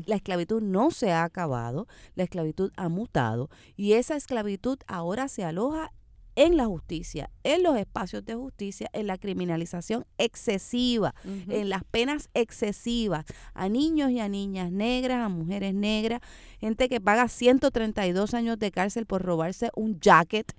La esclavitud no se ha acabado, la esclavitud ha mutado y esa esclavitud ahora se aloja en la justicia, en los espacios de justicia, en la criminalización excesiva, en las penas excesivas a niños y a niñas negras, a mujeres negras, gente que paga 132 años de cárcel por robarse un jacket,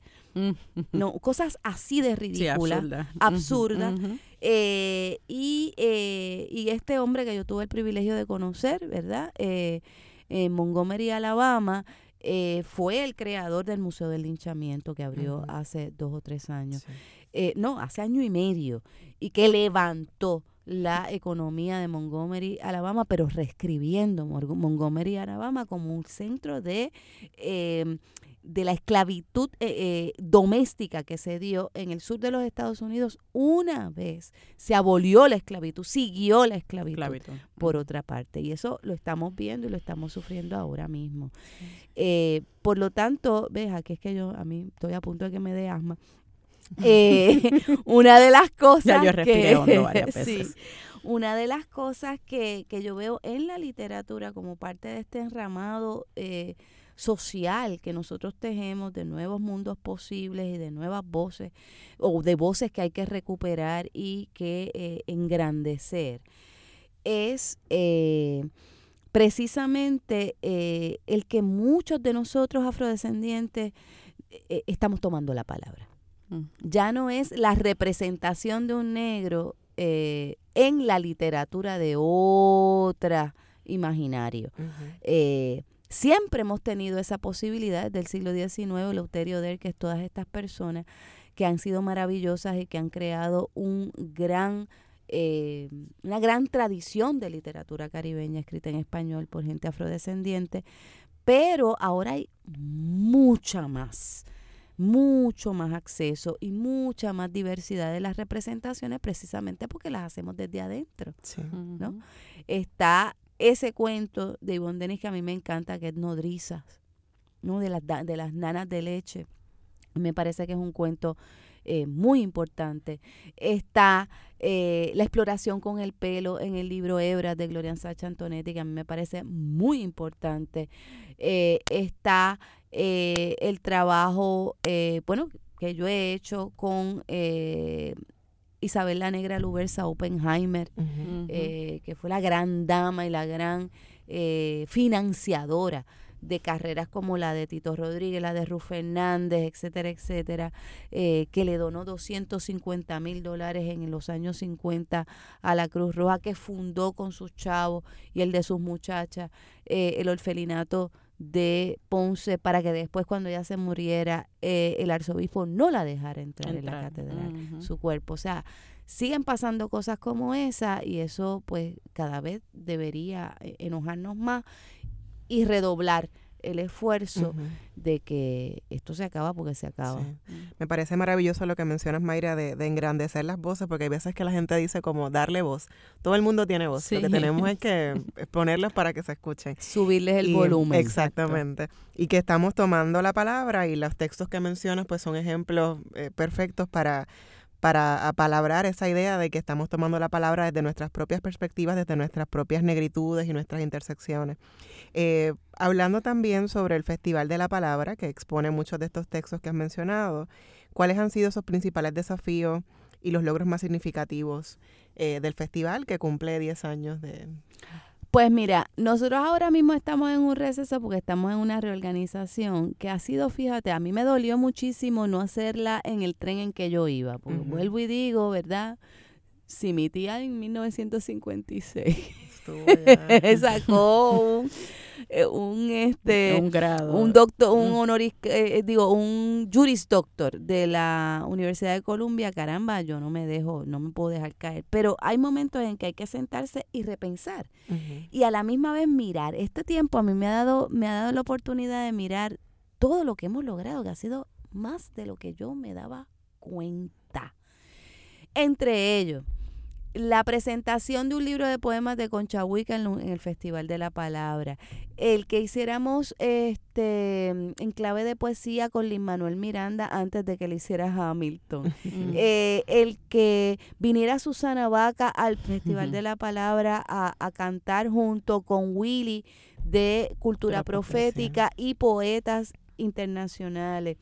no, cosas así de ridículas, absurdas. Eh, y, eh, y este hombre que yo tuve el privilegio de conocer, ¿verdad? Eh, en Montgomery, Alabama, eh, fue el creador del Museo del Linchamiento que abrió hace dos o tres años. Eh, no, hace año y medio. Y que levantó la economía de Montgomery, Alabama, pero reescribiendo Montgomery, Alabama como un centro de eh, de la esclavitud eh, eh, doméstica que se dio en el sur de los Estados Unidos, una vez se abolió la esclavitud, siguió la esclavitud, por otra parte. Y eso lo estamos viendo y lo estamos sufriendo ahora mismo. Eh, por lo tanto, ves, aquí es que yo, a mí estoy a punto de que me dé asma. una de las cosas ya yo respiré que, varias veces. una de las cosas que, que, yo veo en la literatura como parte de este enramado eh, social que nosotros tejemos de nuevos mundos posibles y de nuevas voces o de voces que hay que recuperar y que eh, engrandecer es eh, precisamente eh, el que muchos de nosotros afrodescendientes estamos tomando la palabra. Mm. Ya no es la representación de un negro en la literatura de otra imaginario. Siempre hemos tenido esa posibilidad del siglo XIX, Leuterio que es todas estas personas que han sido maravillosas y que han creado un gran, eh, una gran tradición de literatura caribeña escrita en español por gente afrodescendiente, pero ahora hay mucha más mucho más acceso y mucha más diversidad de las representaciones precisamente porque las hacemos desde adentro, ¿no? Está ese cuento de Ivonne Denis que a mí me encanta, que es Nodrizas, ¿no? de, las, de las nanas de leche. Me parece que es un cuento eh, muy importante. Está eh, la exploración con el pelo en el libro Hebras de Gloria Sacha Antonetti, que a mí me parece muy importante. Eh, está el trabajo, bueno, que yo he hecho con Isabel la Negra Lubersa Oppenheimer, eh, que fue la gran dama y la gran eh, financiadora de carreras como la de Tito Rodríguez, la de Ruth Fernández, etcétera, etcétera, eh, que le donó 250 mil dólares en los años 50 a la Cruz Roja, que fundó con sus chavos y el de sus muchachas el orfelinato de Ponce para que después cuando ella se muriera eh, el arzobispo no la dejara entrar, en la catedral, su cuerpo. O sea, siguen pasando cosas como esa y eso pues cada vez debería eh, enojarnos más y redoblar el esfuerzo de que esto se acaba porque se acaba. Me parece maravilloso lo que mencionas, Mayra, de, engrandecer las voces, porque hay veces que la gente dice como darle voz. Todo el mundo tiene voz. Lo que tenemos es que ponerlas para que se escuchen. Subirles el volumen. Exactamente. Y que estamos tomando la palabra y los textos que mencionas pues son ejemplos eh, perfectos para para apalabrar esa idea de que estamos tomando la palabra desde nuestras propias perspectivas, desde nuestras propias negritudes y nuestras intersecciones. Eh, hablando también sobre el Festival de la Palabra, que expone muchos de estos textos que has mencionado, ¿cuáles han sido sus principales desafíos y los logros más significativos eh, del festival que cumple 10 años de... Pues mira, nosotros ahora mismo estamos en un receso porque estamos en una reorganización que ha sido, fíjate, a mí me dolió muchísimo no hacerla en el tren en que yo iba. Porque vuelvo y digo, ¿verdad? Si mi tía en 1956 sacó un, eh, un este un grado. un doctor un honoris eh, digo un juris doctor de la Universidad de Columbia. Caramba yo no me dejo no me puedo dejar caer. Pero hay momentos en que hay que sentarse y repensar. Y a la misma vez mirar. Este tiempo a mí me ha dado me ha dado la oportunidad de mirar todo lo que hemos logrado que ha sido más de lo que yo me daba cuenta. Entre ellos la presentación de un libro de poemas de Concha Huica en, el Festival de la Palabra, el que hiciéramos este en clave de poesía con Lin Manuel Miranda antes de que le hiciera Hamilton, eh, el que viniera Susana Vaca al Festival de la Palabra a, a cantar junto con Willy de Cultura Profética y poetas internacionales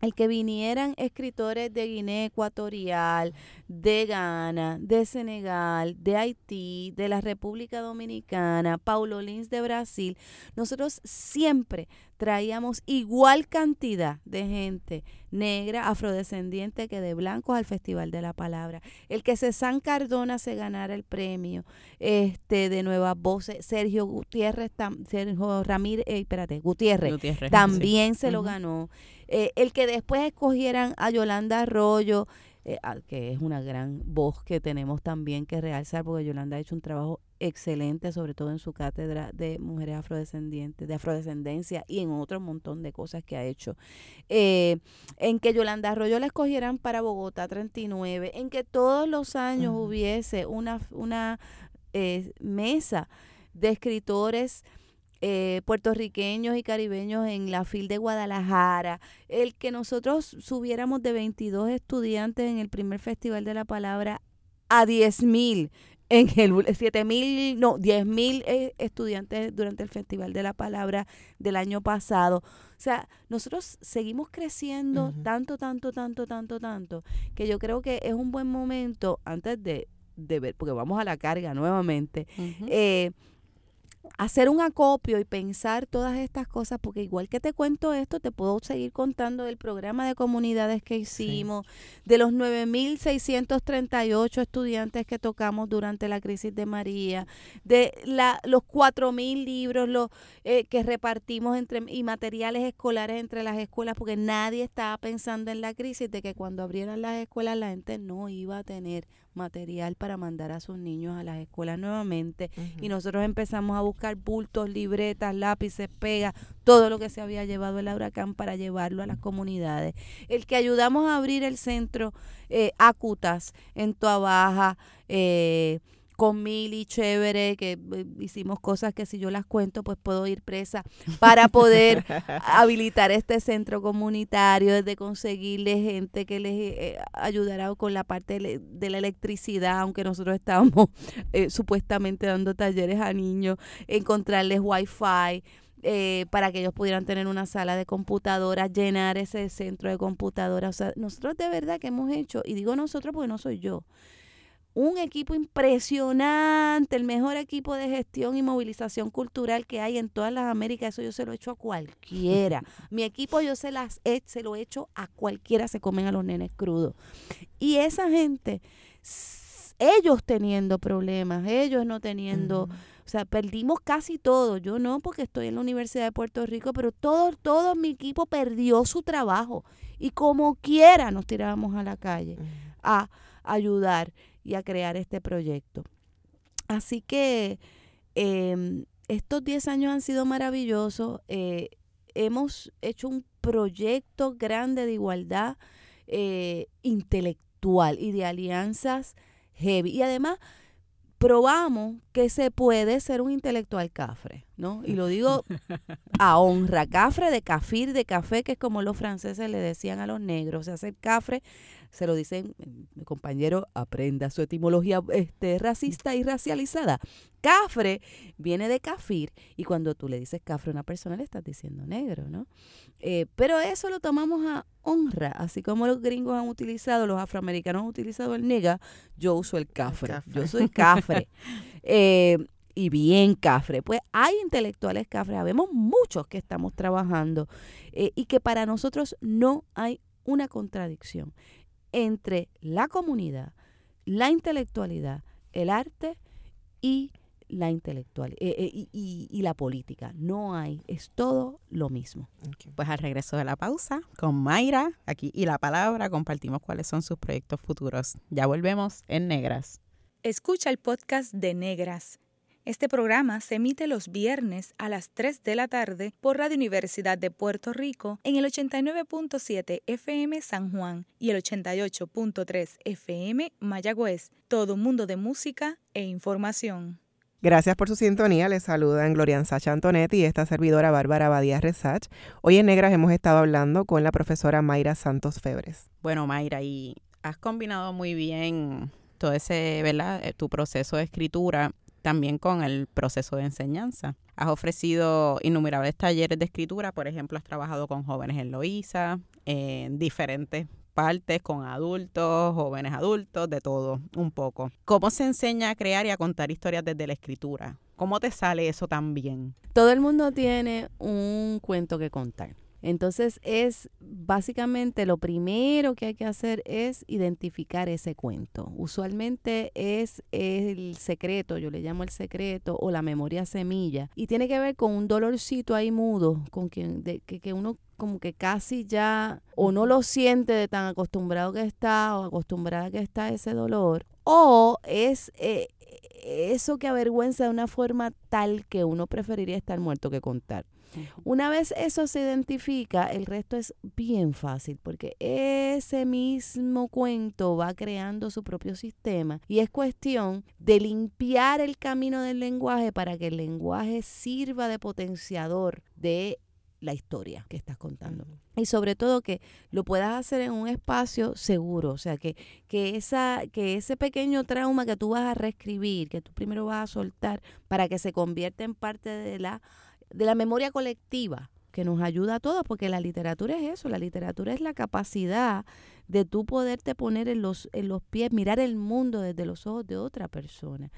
el que vinieran escritores de Guinea Ecuatorial, de Ghana, de Senegal, de Haití, de la República Dominicana, Paulo Lins de Brasil, nosotros siempre traíamos igual cantidad de gente negra, afrodescendiente que de blancos al Festival de la Palabra. El que César Cardona se ganara el premio este de Nuevas Voces, Sergio Gutiérrez, Sergio Ramírez, eh, espérate, Gutiérrez, también se lo ganó. Eh, el que después escogieran a Yolanda Arroyo, eh, que es una gran voz que tenemos también que realzar, porque Yolanda ha hecho un trabajo excelente, sobre todo en su cátedra de mujeres afrodescendientes, de afrodescendencia y en otro montón de cosas que ha hecho. Eh, en que Yolanda Arroyo la escogieran para Bogotá 39, en que todos los años hubiese una, una mesa de escritores eh, puertorriqueños y caribeños en la FIL de Guadalajara, el que nosotros subiéramos de 22 estudiantes en el primer Festival de la Palabra a 10 mil, en el 7 mil, no, 10 mil eh, estudiantes durante el Festival de la Palabra del año pasado. O sea, nosotros seguimos creciendo tanto, tanto, tanto, tanto, tanto, que yo creo que es un buen momento antes de, de ver, porque vamos a la carga nuevamente, eh, hacer un acopio y pensar todas estas cosas, porque igual que te cuento esto, te puedo seguir contando del programa de comunidades que hicimos, de los 9.638 estudiantes que tocamos durante la crisis de María, de la, los 4.000 libros los, eh, que repartimos entre, y materiales escolares entre las escuelas, porque nadie estaba pensando en la crisis de que cuando abrieran las escuelas la gente no iba a tener material para mandar a sus niños a las escuelas nuevamente y nosotros empezamos a buscar bultos, libretas, lápices, pegas, todo lo que se había llevado el huracán para llevarlo a las comunidades. El que ayudamos a abrir el centro eh, Acutas en Toa Baja, eh, con Mili, chévere, que eh, hicimos cosas que si yo las cuento, pues puedo ir presa para poder habilitar este centro comunitario, de conseguirle gente que les eh, ayudara con la parte de la electricidad, aunque nosotros estábamos eh, supuestamente dando talleres a niños, encontrarles wifi. Eh, para que ellos pudieran tener una sala de computadoras, llenar ese centro de computadoras. O sea, nosotros de verdad que hemos hecho, y digo nosotros porque no soy yo, un equipo impresionante, el mejor equipo de gestión y movilización cultural que hay en todas las Américas. Eso yo se lo he hecho a cualquiera. Mi equipo yo se, las he, se lo he hecho a cualquiera, se comen a los nenes crudos. Y esa gente, ellos teniendo problemas, ellos no teniendo... O sea, perdimos casi todo. Yo no, porque estoy en la Universidad de Puerto Rico, pero todo, todo mi equipo perdió su trabajo. Y como quiera nos tirábamos a la calle a ayudar y a crear este proyecto. Así que em, estos 10 años han sido maravillosos. Eh, hemos hecho un proyecto grande de igualdad eh, intelectual y de alianzas heavy. Y además probamos que se puede ser un intelectual cafre, ¿no? Y lo digo a honra, cafre de cafir, de café, que es como los franceses le decían a los negros, o sea, ser cafre se lo dicen, eh, mi compañero aprenda su etimología este, racista y racializada. Cafre viene de kafir y cuando tú le dices cafre a una persona le estás diciendo negro, ¿no? Eh, pero eso lo tomamos a honra, así como los gringos han utilizado, los afroamericanos han utilizado el nega, yo uso el cafre, yo soy cafre. Eh, y bien cafre. Pues hay intelectuales cafres, habemos muchos que estamos trabajando y que para nosotros no hay una contradicción entre la comunidad, la intelectualidad, el arte y la intelectual eh, eh, y, la política. No hay, es todo lo mismo. Pues al regreso de la pausa, con Mayra aquí y la palabra, compartimos cuáles son sus proyectos futuros. Ya volvemos en Negras. Escucha el podcast de Negras este programa se emite los viernes a las 3 de la tarde por Radio Universidad de Puerto Rico en el 89.7 FM San Juan y el 88.3 FM Mayagüez. Todo mundo de música e información. Gracias por su sintonía. Les saludan Glorian Sacha Antonetti y esta servidora Bárbara Badía Resach. Hoy en Negras hemos estado hablando con la profesora Mayra Santos Febres. Bueno, Mayra, y has combinado muy bien todo ese, ¿verdad? Eh, tu proceso de escritura también con el proceso de enseñanza. Has ofrecido innumerables talleres de escritura, por ejemplo, has trabajado con jóvenes en Loíza, en diferentes partes, con adultos, jóvenes adultos, de todo, un poco. ¿Cómo se enseña a crear y a contar historias desde la escritura? ¿Cómo te sale eso también? Todo el mundo tiene un cuento que contar. Entonces es básicamente lo primero que hay que hacer es identificar ese cuento. Usualmente es el secreto, yo le llamo el secreto o la memoria semilla y tiene que ver con un dolorcito ahí mudo, con quien de, que, uno como que casi ya o no lo siente de tan acostumbrado que está o acostumbrada que está a ese dolor o es eh, eso que avergüenza de una forma tal que uno preferiría estar muerto que contar. Una vez eso se identifica, el resto es bien fácil porque ese mismo cuento va creando su propio sistema y es cuestión de limpiar el camino del lenguaje para que el lenguaje sirva de potenciador de la historia que estás contando. Y sobre todo que lo puedas hacer en un espacio seguro, o sea, que, que, esa, que ese pequeño trauma que tú vas a reescribir, que tú primero vas a soltar para que se convierta en parte de la de la memoria colectiva que nos ayuda a todos, porque la literatura es eso, la literatura es la capacidad de tú poderte poner en los, en los pies, mirar el mundo desde los ojos de otra persona.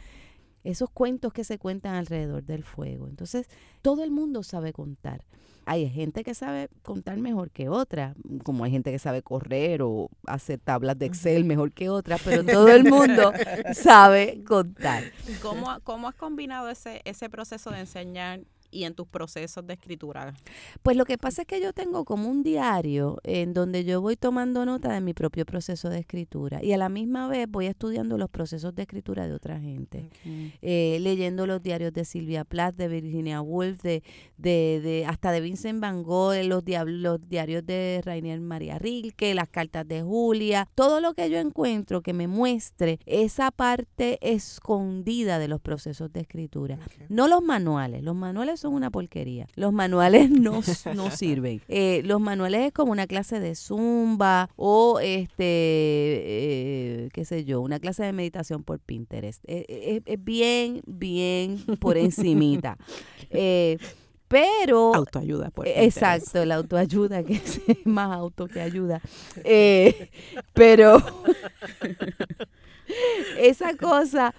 Esos cuentos que se cuentan alrededor del fuego. Entonces, todo el mundo sabe contar. Hay gente que sabe contar mejor que otra, como hay gente que sabe correr o hacer tablas de Excel mejor que otra, pero todo el mundo sabe contar. ¿Cómo, ¿Cómo has combinado ese, ese proceso de enseñar y en tus procesos de escritura? Pues lo que pasa es que yo tengo como un diario en donde yo voy tomando nota de mi propio proceso de escritura y a la misma vez voy estudiando los procesos de escritura de otra gente, eh, leyendo los diarios de Silvia Plath, de Virginia Woolf, de, de, hasta de Vincent Van Gogh, los, los diarios de Rainier María Rilke, las cartas de Julia, todo lo que yo encuentro que me muestre esa parte escondida de los procesos de escritura, no los manuales, los manuales son una porquería. Los manuales no, no sirven. Eh, los manuales es como una clase de zumba o este, eh, qué sé yo, una clase de meditación por Pinterest. Eh, es bien, bien por encimita. pero autoayuda por exacto la autoayuda que es más auto que ayuda pero esa cosa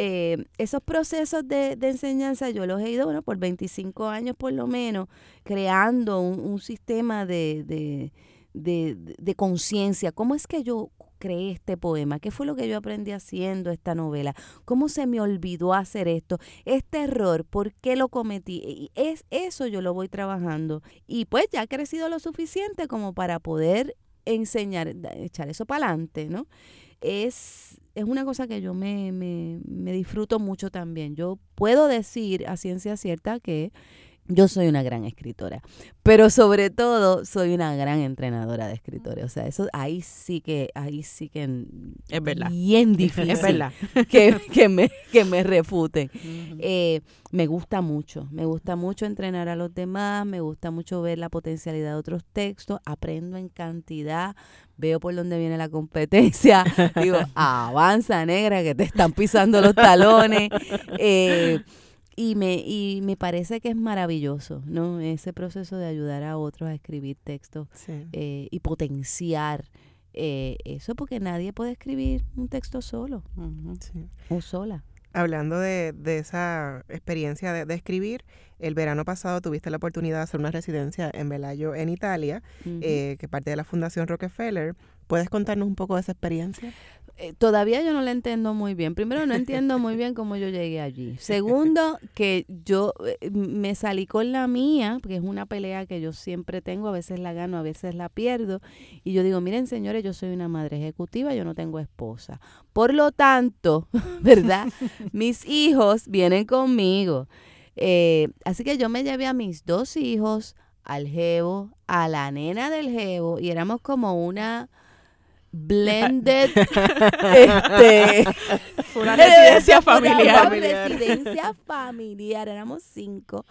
eh, esos procesos de, enseñanza yo los he ido, bueno, por 25 años por lo menos, creando un, sistema de, de, conciencia. ¿Cómo es que yo creé este poema? ¿Qué fue lo que yo aprendí haciendo esta novela? ¿Cómo se me olvidó hacer esto? Este error, ¿por qué lo cometí? Y es eso yo lo voy trabajando. Y pues ya ha crecido lo suficiente como para poder enseñar, echar eso para adelante, ¿no? Es es una cosa que yo me, me, me disfruto mucho también. Yo puedo decir a ciencia cierta que yo soy una gran escritora, pero sobre todo soy una gran entrenadora de escritores. O sea, eso ahí sí que, ahí sí que es verdad. bien difícil Es verdad. que, que me, que me refuten. Eh, me gusta mucho, me gusta mucho entrenar a los demás, me gusta mucho ver la potencialidad de otros textos, aprendo en cantidad, veo por dónde viene la competencia, digo, avanza negra que te están pisando los talones. Eh, y me, y me parece que es maravilloso, ¿no? Ese proceso de ayudar a otros a escribir textos Sí. eh, y potenciar eh, eso, porque nadie puede escribir un texto solo sí. o sola. Hablando de, de esa experiencia de, de escribir, el verano pasado tuviste la oportunidad de hacer una residencia en Velayo, en Italia, eh, que parte de la Fundación Rockefeller. ¿Puedes contarnos un poco de esa experiencia? Eh, todavía yo no la entiendo muy bien. Primero, no entiendo muy bien cómo yo llegué allí. Segundo, que yo eh, me salí con la mía, porque es una pelea que yo siempre tengo, a veces la gano, a veces la pierdo. Y yo digo, miren señores, yo soy una madre ejecutiva, yo no tengo esposa. Por lo tanto, ¿verdad? Mis hijos vienen conmigo. Eh, así que yo me llevé a mis dos hijos, al jevo, a la nena del jevo, y éramos como una blended. Este Fue una residencia una familiar. residencia familiar. éramos cinco.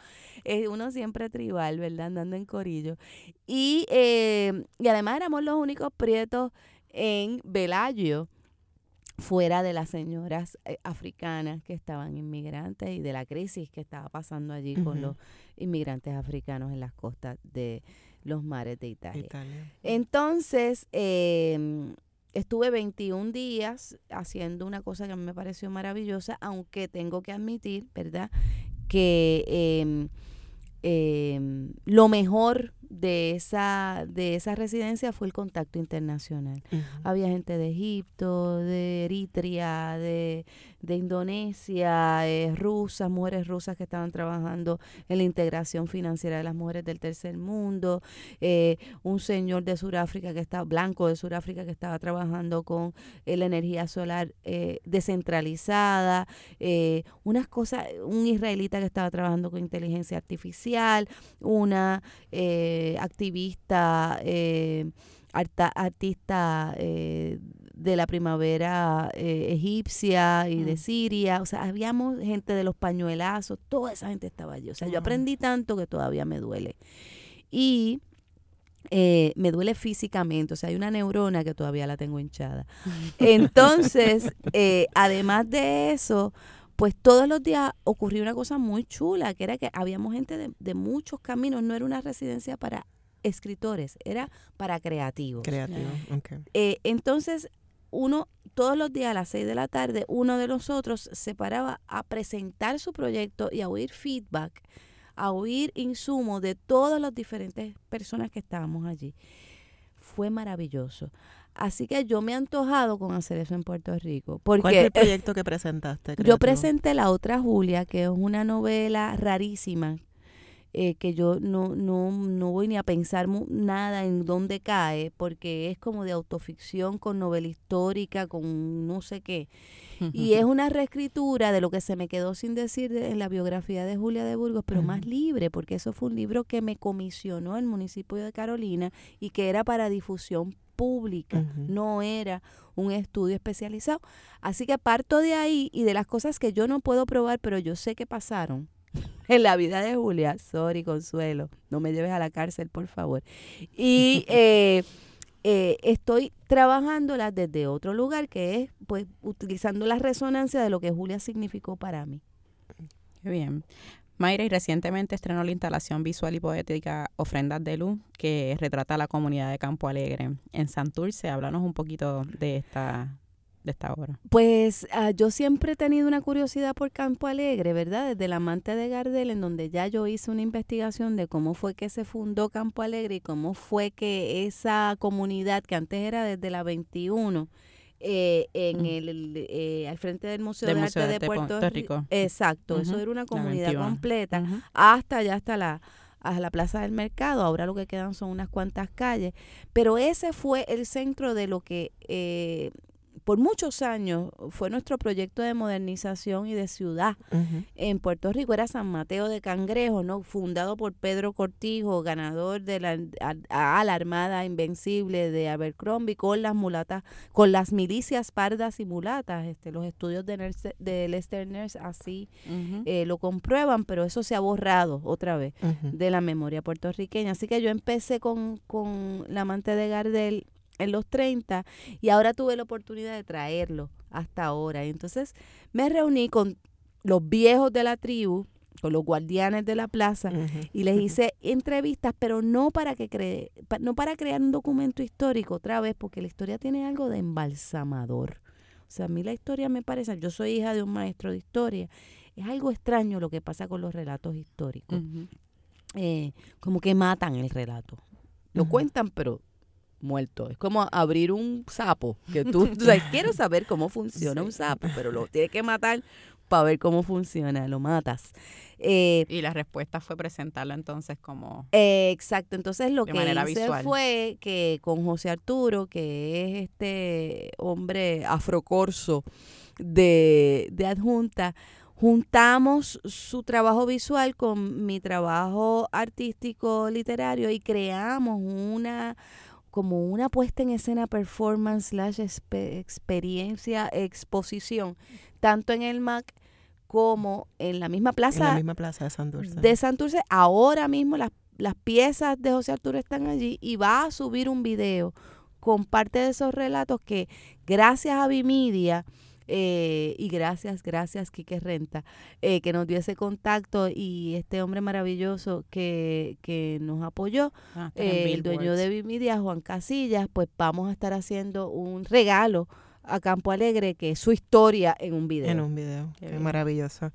Eh, uno siempre tribal verdad andando en corillo. Y eh, y además éramos los únicos prietos en Velayo fuera de las señoras eh, africanas que estaban inmigrantes y de la crisis que estaba pasando allí con los inmigrantes africanos en las costas de los mares de Italia. Italia. Entonces, eh, estuve 21 días haciendo una cosa que a mí me pareció maravillosa, aunque tengo que admitir, ¿verdad? Que eh, eh, lo mejor de esa, de esa residencia fue el contacto internacional. Había gente de Egipto, de Eritrea, de, de Indonesia, eh, rusas, mujeres rusas que estaban trabajando en la integración financiera de las mujeres del tercer mundo, eh, un señor de Sudáfrica que estaba, blanco de Sudáfrica que estaba trabajando con eh, la energía solar descentralizada, unas cosas, un israelita que estaba trabajando con inteligencia artificial, una activista arta- artista eh, de la primavera eh, egipcia y de Mm. Siria, o sea, habíamos gente de los pañuelazos, toda esa gente estaba allí. O sea, yo aprendí tanto que todavía me duele. Y eh, me duele físicamente, o sea, hay una neurona que todavía la tengo hinchada. Entonces, eh, además de eso, pues todos los días ocurrió una cosa muy chula, que era que habíamos gente de, de muchos caminos, no era una residencia para escritores, era para creativos. Creativo. ok. Eh, entonces, uno, todos los días a las seis de la tarde, uno de nosotros se paraba a presentar su proyecto y a oír feedback, a oír insumos de todas las diferentes personas que estábamos allí. Fue maravilloso. Así que yo me he antojado con hacer eso en Puerto Rico. Porque ¿Cuál fue el proyecto que presentaste? yo presenté La Otra Julia, que es una novela rarísima, eh, que yo no, no, no voy ni a pensar nada en dónde cae, porque es como de autoficción con novela histórica, con no sé qué. Y es una reescritura de lo que se me quedó sin decir de- en la biografía de Julia de Burgos, pero más libre, porque eso fue un libro que me comisionó el municipio de Carolina y que era para difusión pública, no era un estudio especializado. Así que parto de ahí y de las cosas que yo no puedo probar, pero yo sé que pasaron en la vida de Julia. Sorry, Consuelo, no me lleves a la cárcel, por favor. Y eh, eh, estoy trabajándolas desde otro lugar, que es pues utilizando la resonancia de lo que Julia significó para mí. Qué bien. Mayra y recientemente estrenó la instalación visual y poética Ofrendas de Luz, que retrata a la comunidad de Campo Alegre en Santurce. Háblanos un poquito de esta, de esta obra. Pues ah, yo siempre he tenido una curiosidad por Campo Alegre, ¿verdad? Desde el amante de Gardel, en donde ya yo hice una investigación de cómo fue que se fundó Campo Alegre y cómo fue que esa comunidad, que antes era desde la 21, eh, en el, eh, al frente del Museo Del de Museo Arte de de Puerto, Puerto Ri- Rico. Exacto, eso era una la comunidad 21. completa hasta allá hasta la a la plaza del mercado ahora lo que quedan son unas cuantas calles pero ese fue el centro de lo que eh, por muchos años fue nuestro proyecto de modernización y de ciudad en Puerto Rico. Era San Mateo de Cangrejo, ¿no? fundado por Pedro Cortijo, ganador de la, a, la Armada Invencible de Abercrombie con las mulatas, con las milicias pardas y mulatas. Este, los estudios de, de Lester Nurse así eh, lo comprueban, pero eso se ha borrado otra vez de la memoria puertorriqueña. Así que yo empecé con, con la amante de Gardel en los 30 y ahora tuve la oportunidad de traerlo hasta ahora. Entonces me reuní con los viejos de la tribu, con los guardianes de la plaza y les hice entrevistas, pero no para que cre no para crear un documento histórico otra vez, porque la historia tiene algo de embalsamador. O sea, a mí la historia me parece, yo soy hija de un maestro de historia, es algo extraño lo que pasa con los relatos históricos. Eh, como que matan el relato. Lo cuentan, pero muerto. Es como abrir un sapo, que tú, quiero saber cómo funciona un sapo, pero lo tienes que matar para ver cómo funciona, lo matas. Eh, y la respuesta fue presentarlo entonces como... Eh, exacto, entonces lo que hice fue que con José Arturo, que es este hombre afrocorso de, de adjunta, juntamos su trabajo visual con mi trabajo artístico literario y creamos una como una puesta en escena performance slash experiencia exposición tanto en el MAC como en la misma plaza en la misma plaza de Santurce. de Santurce. Ahora mismo las, las piezas de José Arturo están allí y va a subir un video con parte de esos relatos que gracias a Vimedia eh, y gracias, gracias, Quique Renta, eh, que nos dio ese contacto y este hombre maravilloso que, que nos apoyó, ah, eh, el dueño de Vimedia, Juan Casillas, pues vamos a estar haciendo un regalo a Campo Alegre, que es su historia en un video. En un video, qué, maravilloso.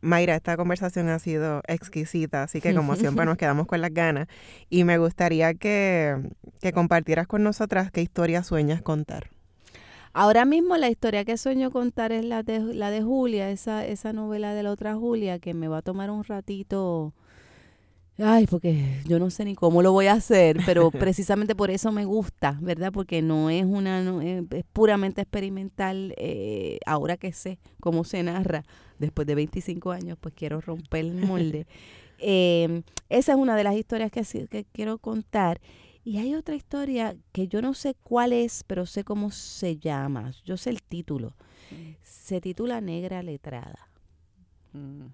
Mayra, esta conversación ha sido exquisita, así que como siempre nos quedamos con las ganas y me gustaría que, que compartieras con nosotras qué historia sueñas contar. Ahora mismo la historia que sueño contar es la de, la de Julia, esa, esa novela de la otra Julia, que me va a tomar un ratito. Ay, porque yo no sé ni cómo lo voy a hacer, pero precisamente por eso me gusta, ¿verdad? Porque no es una, es, puramente experimental. Eh, ahora que sé cómo se narra, después de 25 años, pues quiero romper el molde. Eh, esa es una de las historias que, que quiero contar. Y hay otra historia que yo no sé cuál es, pero sé cómo se llama. Yo sé el título. Mm. Se titula Negra Letrada. Mm.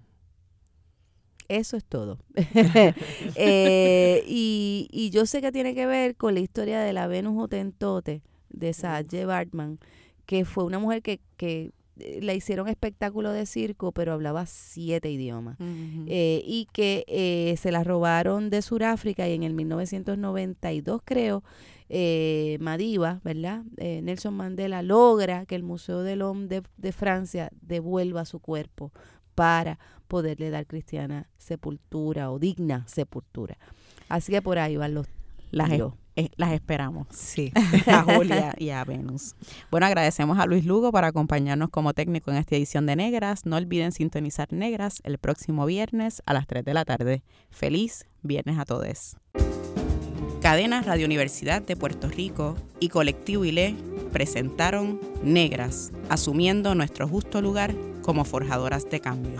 Eso es todo. Eh, y, y, yo sé que tiene que ver con la historia de la Venus Hotentote de Saje Bartman, que fue una mujer que, que eh, le hicieron espectáculo de circo, pero hablaba siete idiomas. Eh, y que eh, se la robaron de Sudáfrica y en el 1992, creo, Madiba, ¿verdad? Nelson Mandela logra que el Museo del Hombre de, Francia devuelva su cuerpo para poderle dar cristiana sepultura o digna sepultura. Así que por ahí van los... Las, eh, las esperamos. Sí. a Julia y a Venus. Bueno, agradecemos a Luis Lugo por acompañarnos como técnico en esta edición de Negras. No olviden sintonizar Negras el próximo viernes a las 3 de la tarde. Feliz viernes a todos. Cadena Radio Universidad de Puerto Rico y Colectivo ILE presentaron Negras, asumiendo nuestro justo lugar como forjadoras de cambio.